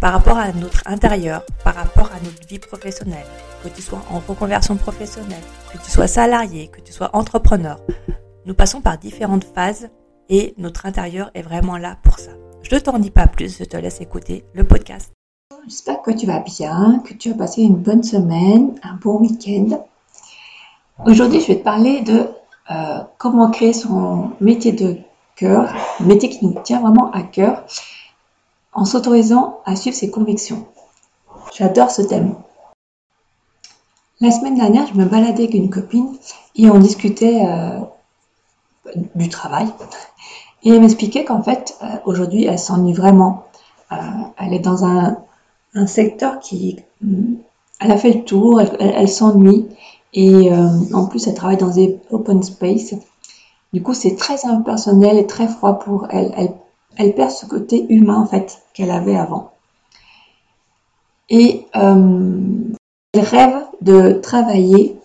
par rapport à notre intérieur, par rapport à notre vie professionnelle, que tu sois en reconversion professionnelle, que tu sois salarié, que tu sois entrepreneur. Nous passons par différentes phases et notre intérieur est vraiment là pour ça. Je ne t'en dis pas plus, je te laisse écouter le podcast. J'espère que tu vas bien, que tu as passé une bonne semaine, un bon week-end. Aujourd'hui, je vais te parler de euh, comment créer son métier de cœur, métier qui nous tient vraiment à cœur, en s'autorisant à suivre ses convictions. J'adore ce thème. La semaine dernière, je me baladais avec une copine et on discutait euh, du travail. Et elle m'expliquait qu'en fait, euh, aujourd'hui, elle s'ennuie vraiment. Euh, elle est dans un, secteur qui... Elle a fait le tour, elle, s'ennuie. Et en plus, elle travaille dans des open space. Du coup, c'est très impersonnel et très froid pour. Elle elle perd ce côté humain en fait qu'elle avait avant. Et euh, elle rêve de travailler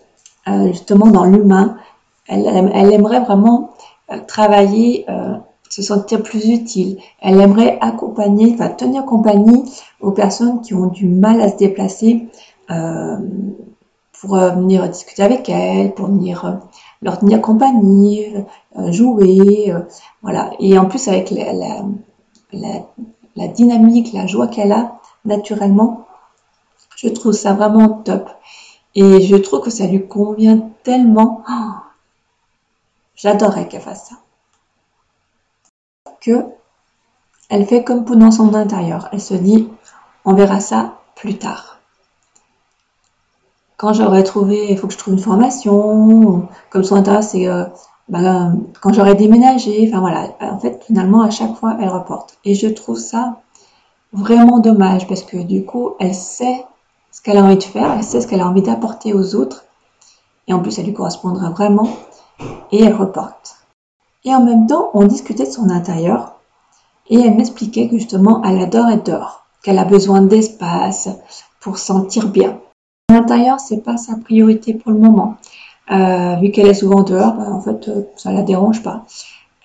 euh, justement dans l'humain. Elle, aimerait vraiment euh, travailler, se sentir plus utile. Elle aimerait accompagner, enfin tenir compagnie aux personnes qui ont du mal à se déplacer pour venir discuter avec elle, pour venir leur tenir compagnie, euh, jouer, euh, voilà. Et en plus avec la, dynamique, la joie qu'elle a naturellement, je trouve ça vraiment top. Et je trouve que ça lui convient tellement. Oh, j'adorerais qu'elle fasse ça. Que elle fait comme pour dans son intérieur. Elle se dit, on verra ça plus tard quand j'aurais trouvé, il faut que je trouve une formation, comme son intérêt, c'est euh, bah, quand j'aurais déménagé, enfin voilà, en fait, finalement, à chaque fois, elle reporte. Et je trouve ça vraiment dommage parce que du coup, elle sait ce qu'elle a envie de faire, elle sait ce qu'elle a envie d'apporter aux autres, et en plus, ça lui correspondra vraiment, et elle reporte. Et en même temps, on discutait de son intérieur, et elle m'expliquait que justement, elle adore être dehors, qu'elle a besoin d'espace pour sentir bien. L'intérieur, c'est pas sa priorité pour le moment. Euh, vu qu'elle est souvent dehors, bah, en fait, euh, ça la dérange pas.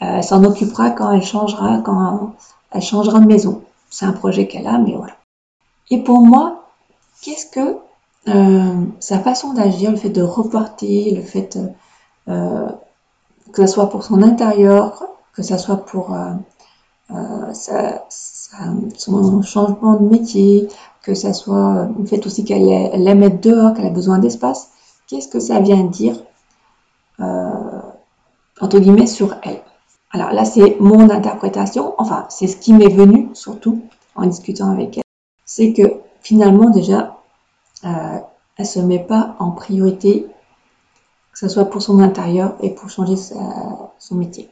Euh, elle s'en occupera quand elle changera, quand elle changera de maison. C'est un projet qu'elle a, mais voilà. Et pour moi, qu'est-ce que sa façon d'agir, le fait de reporter, le fait que ce soit pour son intérieur, que ce soit pour son changement de métier, que ça soit le fait aussi qu'elle aime être dehors, qu'elle a besoin d'espace, qu'est-ce que ça vient dire, euh, entre guillemets, sur elle? Alors là, c'est mon interprétation, enfin, c'est ce qui m'est venu, surtout, en discutant avec elle, c'est que finalement, déjà, euh, elle se met pas en priorité, que ce soit pour son intérieur et pour changer son métier.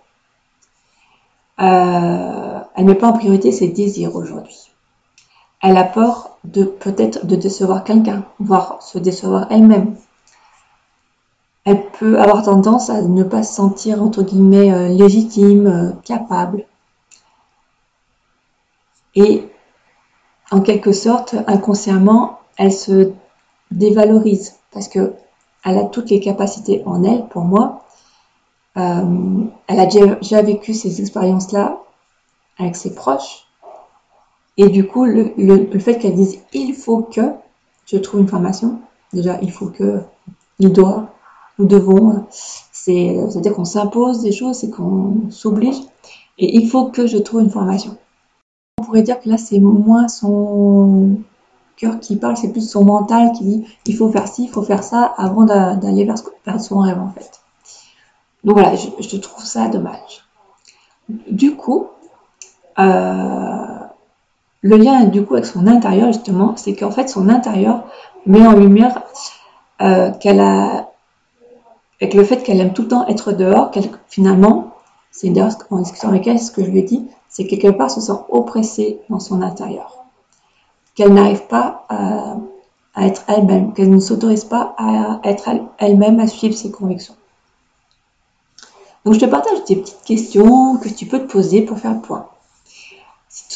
Euh, elle ne met pas en priorité ses désirs aujourd'hui. Elle a peur de peut-être de décevoir quelqu'un, voire se décevoir elle-même. Elle peut avoir tendance à ne pas se sentir entre guillemets euh, légitime, euh, capable. Et en quelque sorte, inconsciemment, elle se dévalorise parce que elle a toutes les capacités en elle, pour moi. Euh, elle a déjà vécu ces expériences-là avec ses proches. Et du coup, le, fait qu'elle dise il faut que je trouve une formation, déjà il faut que, il doit, nous devons, c'est-à-dire qu'on s'impose des choses, c'est qu'on s'oblige, et il faut que je trouve une formation. On pourrait dire que là, c'est moins son cœur qui parle, c'est plus son mental qui dit il faut faire ci, il faut faire ça avant d'aller vers, son rêve en fait. Donc voilà, je, trouve ça dommage. Du coup, euh, le lien du coup avec son intérieur justement, c'est qu'en fait son intérieur met en lumière euh, qu'elle a, avec le fait qu'elle aime tout le temps être dehors, qu'elle finalement, c'est d'ailleurs en discussion avec elle, ce que je lui ai dit, c'est quelque part se sent oppressée dans son intérieur, qu'elle n'arrive pas à, être elle-même, qu'elle ne s'autorise pas à être elle-même, à suivre ses convictions. Donc je te partage des petites questions que tu peux te poser pour faire le point.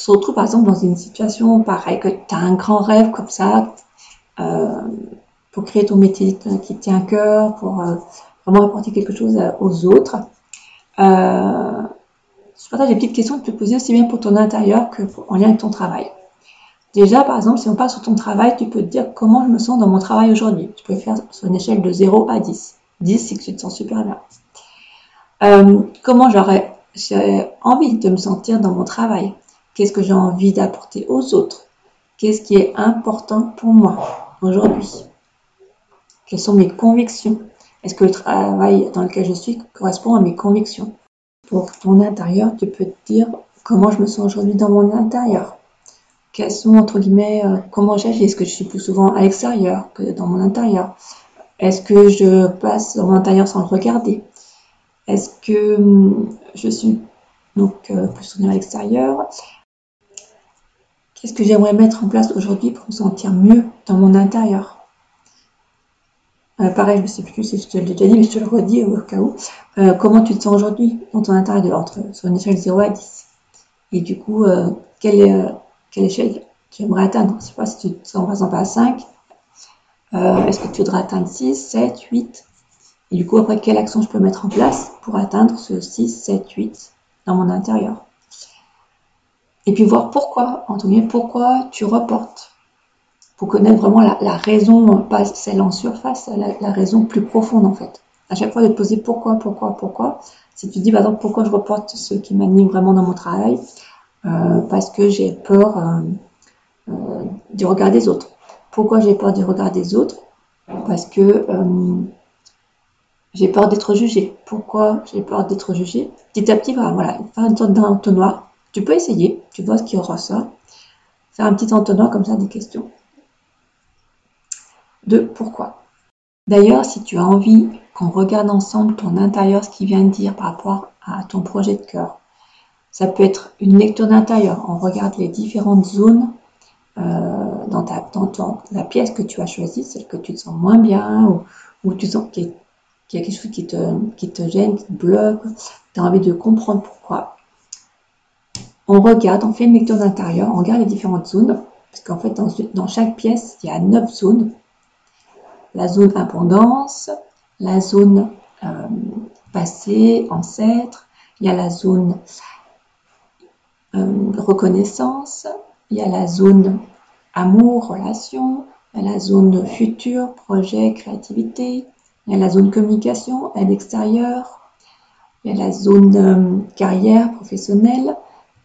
Te retrouves par exemple dans une situation pareille, que tu as un grand rêve comme ça, euh, pour créer ton métier qui tient à cœur, pour euh, vraiment apporter quelque chose euh, aux autres, je partage des petites questions que tu peux poser aussi bien pour ton intérieur que en lien avec ton travail. Déjà, par exemple, si on passe sur ton travail, tu peux te dire comment je me sens dans mon travail aujourd'hui. Tu peux faire sur une échelle de 0 à 10. 10, c'est que tu te sens super bien. Comment j'aurais envie de me sentir dans mon travail? Qu'est-ce que j'ai envie d'apporter aux autres? Qu'est-ce qui est important pour moi aujourd'hui? Quelles sont mes convictions? Est-ce que le travail dans lequel je suis correspond à mes convictions? Pour ton intérieur, tu peux te dire comment je me sens aujourd'hui dans mon intérieur. Quels sont, entre guillemets, euh, comment j'agis? Est-ce que je suis plus souvent à l'extérieur que dans mon intérieur? Est-ce que je passe dans mon intérieur sans le regarder? Est-ce que hum, je suis donc euh, plus souvent à l'extérieur? Qu'est-ce que j'aimerais mettre en place aujourd'hui pour me sentir mieux dans mon intérieur euh, Pareil, je ne sais plus si je te l'ai déjà dit, mais je te le redis au cas où. Euh, comment tu te sens aujourd'hui dans ton intérieur entre, sur une échelle 0 à 10 Et du coup, quelle, quelle échelle tu aimerais atteindre? Je ne sais pas si tu te sens par exemple à 5. Est-ce que tu voudrais atteindre 6, 7, 8 et du coup, après, quelle action je peux mettre en place pour atteindre ce 6, 7, 8 dans mon intérieur? Et puis voir pourquoi, cas, pourquoi tu reportes. Pour connaître vraiment la, raison, pas celle en surface, la, raison plus profonde en fait. À chaque fois de te poser pourquoi, pourquoi, pourquoi. Si tu dis par exemple pourquoi je reporte ce qui m'anime vraiment dans mon travail, euh, parce que j'ai peur euh, euh, du regard des autres. Pourquoi j'ai peur du regard des autres? Parce que j'ai peur d'être jugé. Pourquoi j'ai peur d'être jugé Petit à petit, voilà, faire une sorte d'entonnoir. Tu peux essayer, tu vois ce qui ressort. Faire un petit entonnoir comme ça des questions. De pourquoi? D'ailleurs, si tu as envie qu'on regarde ensemble ton intérieur, ce qu'il vient de dire par rapport à ton projet de cœur, ça peut être une lecture d'intérieur. On regarde les différentes zones euh, dans, ta, la pièce que tu as choisie, celle que tu te sens moins bien ou, tu sens qu'il y a quelque chose qui te, qui te gêne, qui te bloque, tu as envie de comprendre pourquoi. On regarde, on fait une lecture d'intérieur, on regarde les différentes zones, parce qu'en fait, dans, chaque pièce, il y a neuf zones. La zone abondance, la zone euh, passé, ancêtre, il y a la zone euh, reconnaissance, il y a la zone amour, relation, il y a la zone futur, projet, créativité, il y a la zone communication, aide extérieure, il y a la zone euh, carrière professionnelle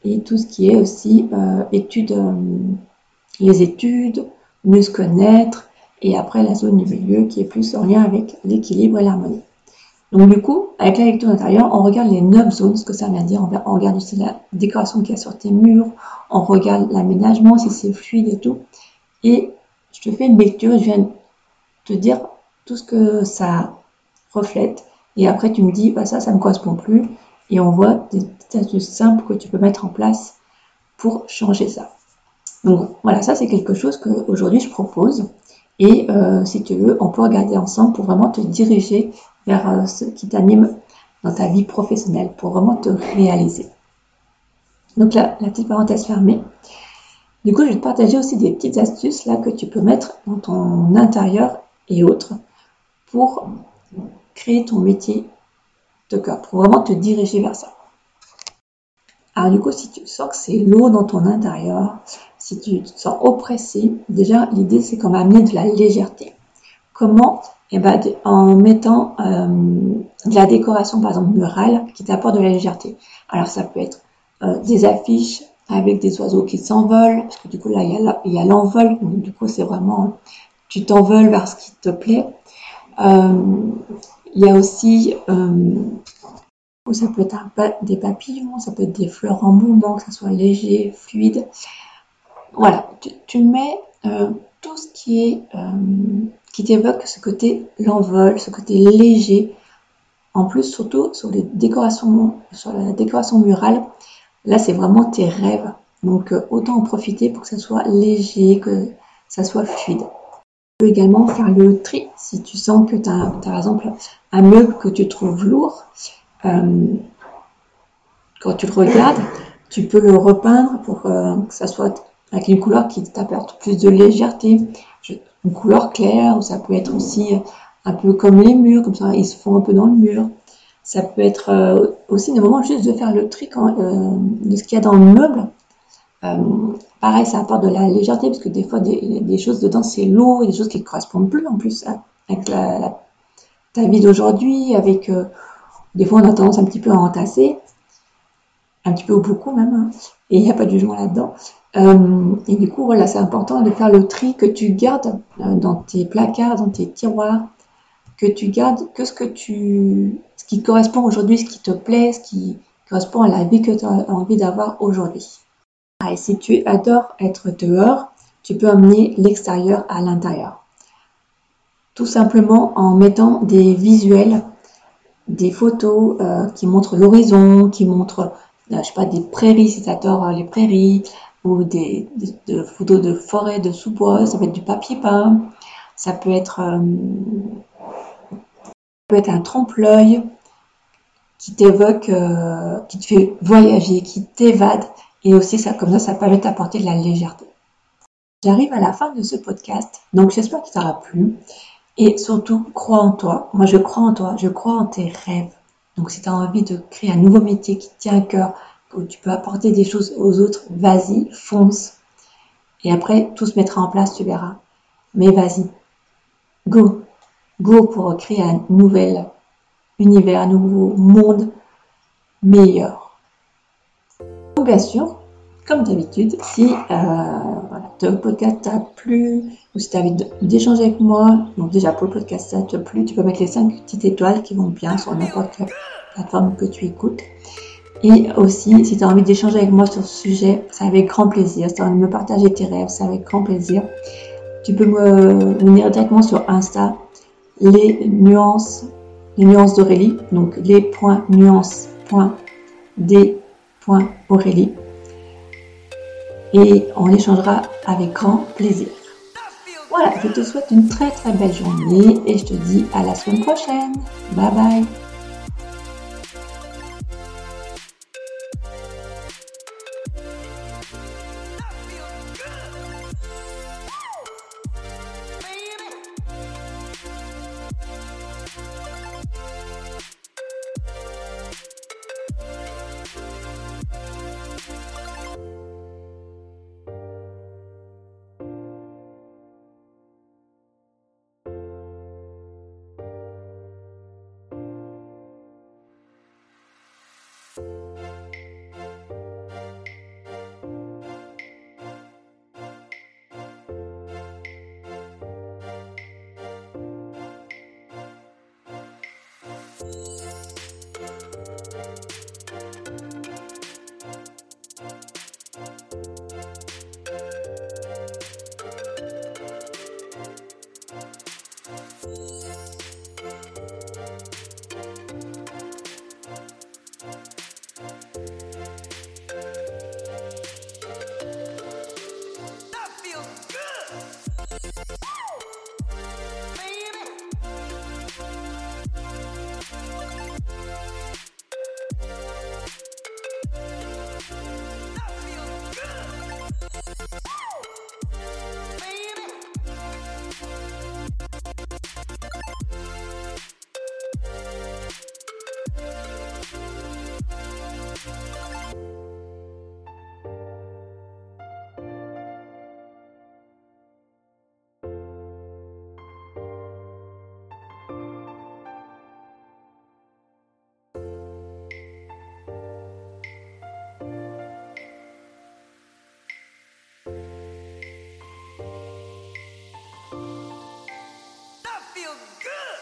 et tout ce qui est aussi euh, études, euh, les études, mieux se connaître et après la zone du milieu qui est plus en lien avec l'équilibre et l'harmonie. Donc du coup, avec la lecture intérieure, on regarde les neuf zones, ce que ça veut dire. On regarde aussi la décoration qu'il y a sur tes murs, on regarde l'aménagement, si c'est fluide et tout. Et je te fais une lecture, je viens te dire tout ce que ça reflète. Et après, tu me dis, bah, ça, ça me correspond plus. Et on voit des petites astuces simples que tu peux mettre en place pour changer ça. Donc voilà, ça c'est quelque chose qu'aujourd'hui je propose. Et euh, si tu veux, on peut regarder ensemble pour vraiment te diriger vers euh, ce qui t'anime dans ta vie professionnelle, pour vraiment te réaliser. Donc là, la petite parenthèse fermée. Du coup, je vais te partager aussi des petites astuces là que tu peux mettre dans ton intérieur et autres pour créer ton métier cœur, pour vraiment te diriger vers ça. Alors du coup, si tu sens que c'est lourd dans ton intérieur, si tu te sens oppressé, déjà l'idée c'est qu'on va amener de la légèreté. Comment? Eh ben, en mettant euh, de la décoration, par exemple murale, qui t'apporte de la légèreté. Alors ça peut être euh, des affiches avec des oiseaux qui s'envolent, parce que du coup là il y a l'envol, donc du coup c'est vraiment tu t'envoles vers ce qui te plaît. Euh, Il y a aussi, euh, ça peut être des papillons, ça peut être des fleurs en mouvement, que ça soit léger, fluide. Voilà, tu, mets euh, tout ce qui est euh, qui t'évoque ce côté l'envol, ce côté léger. En plus, surtout sur les décorations, sur la décoration murale, là c'est vraiment tes rêves. Donc autant en profiter pour que ça soit léger, que ça soit fluide peux également faire le tri. Si tu sens que tu as, par exemple un meuble que tu trouves lourd, euh, quand tu le regardes, tu peux le repeindre pour euh, que ça soit avec une couleur qui t'apporte plus de légèreté. Une couleur claire, ça peut être aussi un peu comme les murs, comme ça ils se font un peu dans le mur. Ça peut être euh, aussi le moment juste de faire le tri de ce qu'il y a dans le meuble euh, pareil, ça apporte de la légèreté parce que des fois, des, choses dedans, c'est lourd, et des choses qui ne correspondent plus en plus avec la, ta vie d'aujourd'hui, avec euh, des fois, on a tendance un petit peu à entasser, un petit peu ou beaucoup même, hein, et il n'y a pas de jugement là-dedans. Euh, et du coup, voilà, c'est important de faire le tri que tu gardes dans tes placards, dans tes tiroirs, que tu gardes que ce que tu, ce qui correspond aujourd'hui, ce qui te plaît, ce qui correspond à la vie que tu as envie d'avoir aujourd'hui. Si tu adores être dehors, tu peux amener l'extérieur à l'intérieur. Tout simplement en mettant des visuels, des photos euh, qui montrent l'horizon, qui montrent, euh, je sais pas, des prairies si tu adores euh, les prairies, ou des, photos de forêt, de sous-bois, ça peut être du papier peint, ça peut être, peut être un trompe-l'œil qui t'évoque, qui te fait voyager, qui t'évade et aussi, ça, comme ça, ça permet d'apporter de la légèreté. J'arrive à la fin de ce podcast, donc j'espère qu'il t'aura plu. Et surtout, crois en toi. Moi, je crois en toi, je crois en tes rêves. Donc, si tu as envie de créer un nouveau métier qui tient à cœur, où tu peux apporter des choses aux autres, vas-y, fonce. Et après, tout se mettra en place, tu verras. Mais vas-y, go, go pour créer un nouvel univers, un nouveau monde meilleur bien sûr, comme d'habitude, si euh, le podcast t'a plu ou si tu as envie d'échanger avec moi, donc déjà pour le podcast ça t'a plu, tu peux mettre les 5 petites étoiles qui vont bien sur n'importe quelle plateforme que tu écoutes. Et aussi, si tu as envie d'échanger avec moi sur ce sujet, c'est avec grand plaisir. Si tu as envie de me partager tes rêves, c'est avec grand plaisir. Tu peux me venir directement sur Insta, les nuances, les nuances d'Aurélie, donc les points nuances, Aurélie et on échangera avec grand plaisir. Voilà, je te souhaite une très très belle journée et je te dis à la semaine prochaine. Bye bye good.